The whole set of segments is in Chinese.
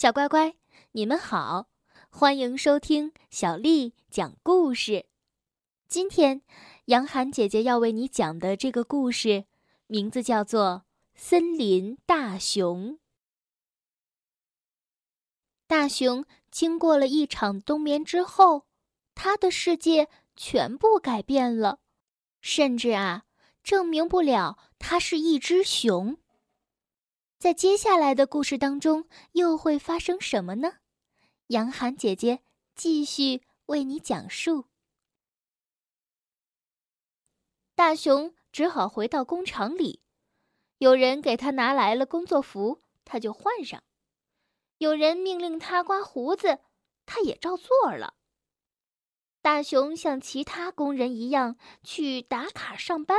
小乖乖，你们好，欢迎收听小丽讲故事。今天，杨涵姐姐要为你讲的这个故事，名字叫做《森林大熊》。大熊经过了一场冬眠之后，他的世界全部改变了，甚至啊，证明不了他是一只熊。在接下来的故事当中，又会发生什么呢？杨涵姐姐继续为你讲述。大熊只好回到工厂里，有人给他拿来了工作服，他就换上；有人命令他刮胡子，他也照做了。大熊像其他工人一样去打卡上班，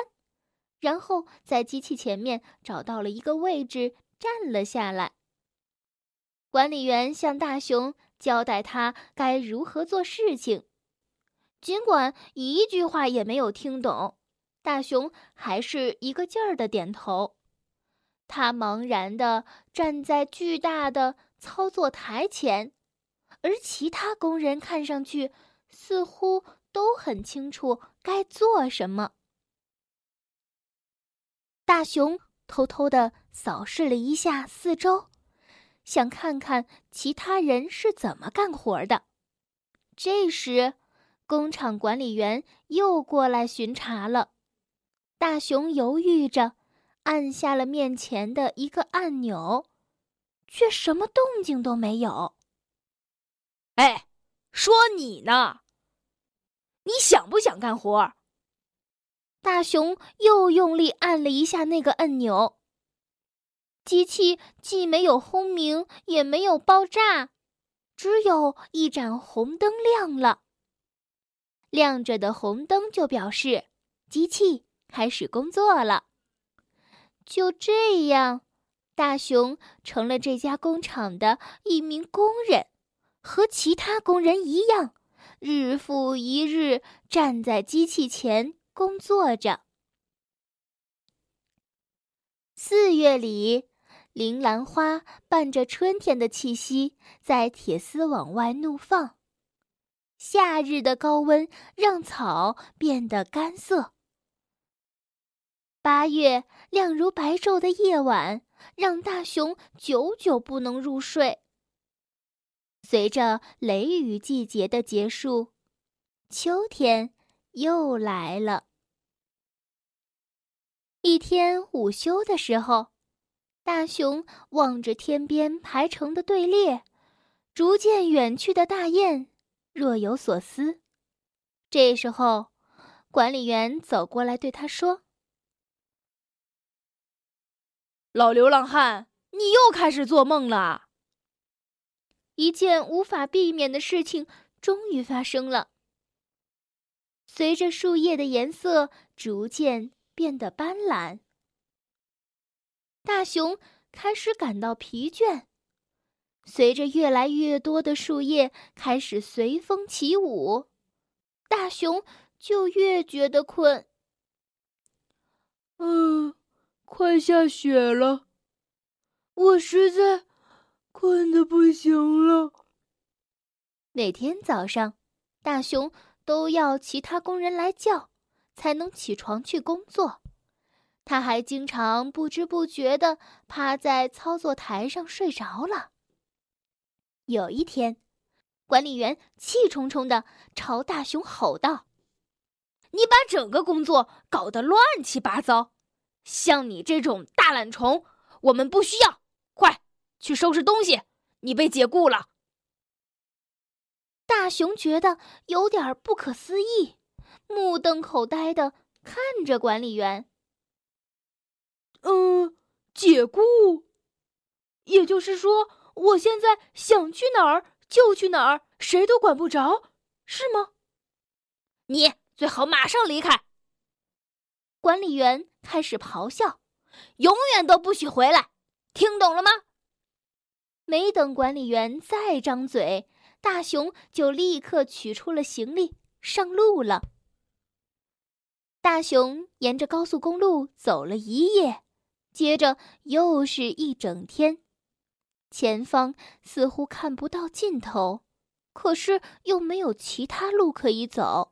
然后在机器前面找到了一个位置。站了下来。管理员向大熊交代他该如何做事情，尽管一句话也没有听懂，大熊还是一个劲儿的点头。他茫然地站在巨大的操作台前，而其他工人看上去似乎都很清楚该做什么。大熊。偷偷的扫视了一下四周，想看看其他人是怎么干活的。这时，工厂管理员又过来巡查了。大熊犹豫着，按下了面前的一个按钮，却什么动静都没有。哎，说你呢？你想不想干活？大熊又用力按了一下那个按钮，机器既没有轰鸣，也没有爆炸，只有一盏红灯亮了。亮着的红灯就表示机器开始工作了。就这样，大熊成了这家工厂的一名工人，和其他工人一样，日复一日站在机器前。工作着。四月里，铃兰花伴着春天的气息，在铁丝网外怒放。夏日的高温让草变得干涩。八月，亮如白昼的夜晚让大熊久久不能入睡。随着雷雨季节的结束，秋天。又来了。一天午休的时候，大熊望着天边排成的队列，逐渐远去的大雁，若有所思。这时候，管理员走过来对他说：“老流浪汉，你又开始做梦了。”一件无法避免的事情终于发生了。随着树叶的颜色逐渐变得斑斓，大熊开始感到疲倦。随着越来越多的树叶开始随风起舞，大熊就越觉得困。嗯，快下雪了，我实在困得不行了。每天早上，大熊。都要其他工人来叫，才能起床去工作。他还经常不知不觉地趴在操作台上睡着了。有一天，管理员气冲冲地朝大熊吼道：“你把整个工作搞得乱七八糟！像你这种大懒虫，我们不需要！快去收拾东西！你被解雇了。”大熊觉得有点不可思议，目瞪口呆的看着管理员。嗯，解雇，也就是说，我现在想去哪儿就去哪儿，谁都管不着，是吗？你最好马上离开。管理员开始咆哮：“永远都不许回来，听懂了吗？”没等管理员再张嘴。大熊就立刻取出了行李，上路了。大熊沿着高速公路走了一夜，接着又是一整天。前方似乎看不到尽头，可是又没有其他路可以走。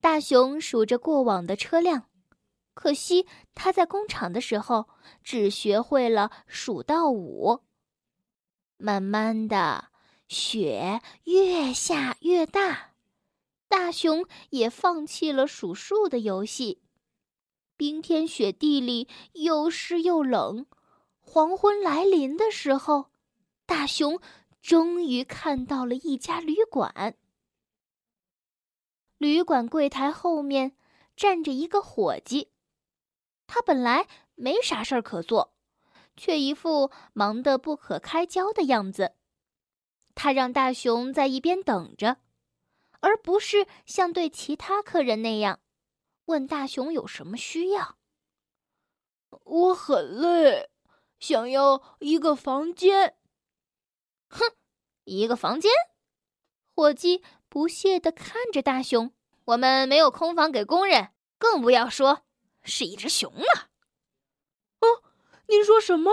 大熊数着过往的车辆，可惜他在工厂的时候只学会了数到五。慢慢的，雪越下越大，大熊也放弃了数数的游戏。冰天雪地里又湿又冷。黄昏来临的时候，大熊终于看到了一家旅馆。旅馆柜台后面站着一个伙计，他本来没啥事儿可做，却一副忙得不可开交的样子。他让大熊在一边等着，而不是像对其他客人那样问大熊有什么需要。我很累。想要一个房间。哼，一个房间？伙计不屑地看着大熊。我们没有空房给工人，更不要说是一只熊了。哦，您说什么？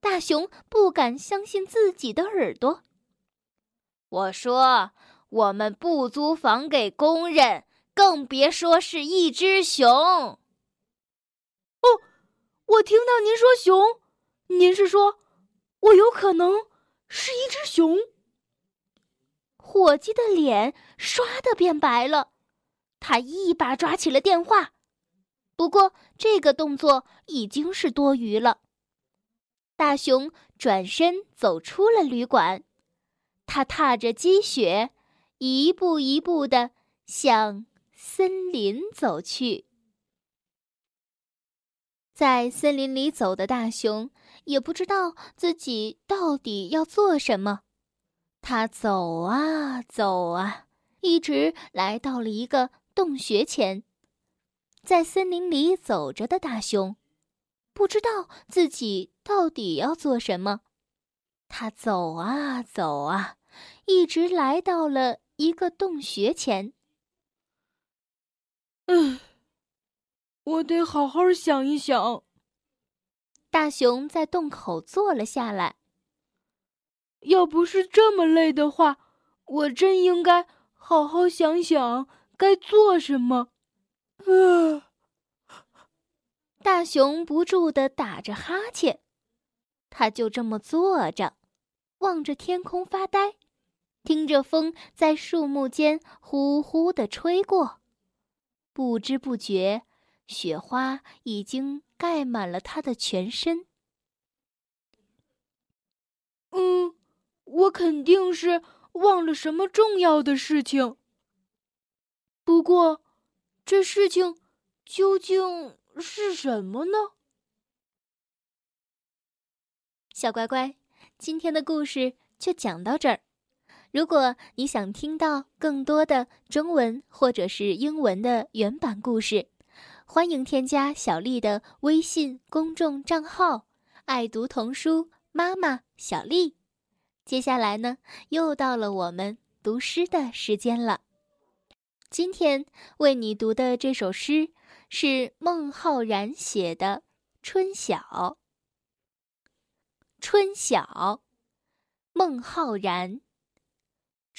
大熊不敢相信自己的耳朵。我说，我们不租房给工人，更别说是一只熊。哦，我听到您说熊。您是说，我有可能是一只熊？火鸡的脸唰的变白了，他一把抓起了电话，不过这个动作已经是多余了。大熊转身走出了旅馆，他踏着积雪，一步一步的向森林走去。在森林里走的大熊。也不知道自己到底要做什么，他走啊走啊，一直来到了一个洞穴前。在森林里走着的大熊，不知道自己到底要做什么。他走啊走啊，一直来到了一个洞穴前。嗯，我得好好想一想。大熊在洞口坐了下来。要不是这么累的话，我真应该好好想想该做什么。啊！大熊不住的打着哈欠，他就这么坐着，望着天空发呆，听着风在树木间呼呼的吹过。不知不觉，雪花已经。盖满了他的全身。嗯，我肯定是忘了什么重要的事情。不过，这事情究竟是什么呢？小乖乖，今天的故事就讲到这儿。如果你想听到更多的中文或者是英文的原版故事，欢迎添加小丽的微信公众账号“爱读童书妈妈小丽”。接下来呢，又到了我们读诗的时间了。今天为你读的这首诗是孟浩然写的《春晓》。《春晓》，孟浩然。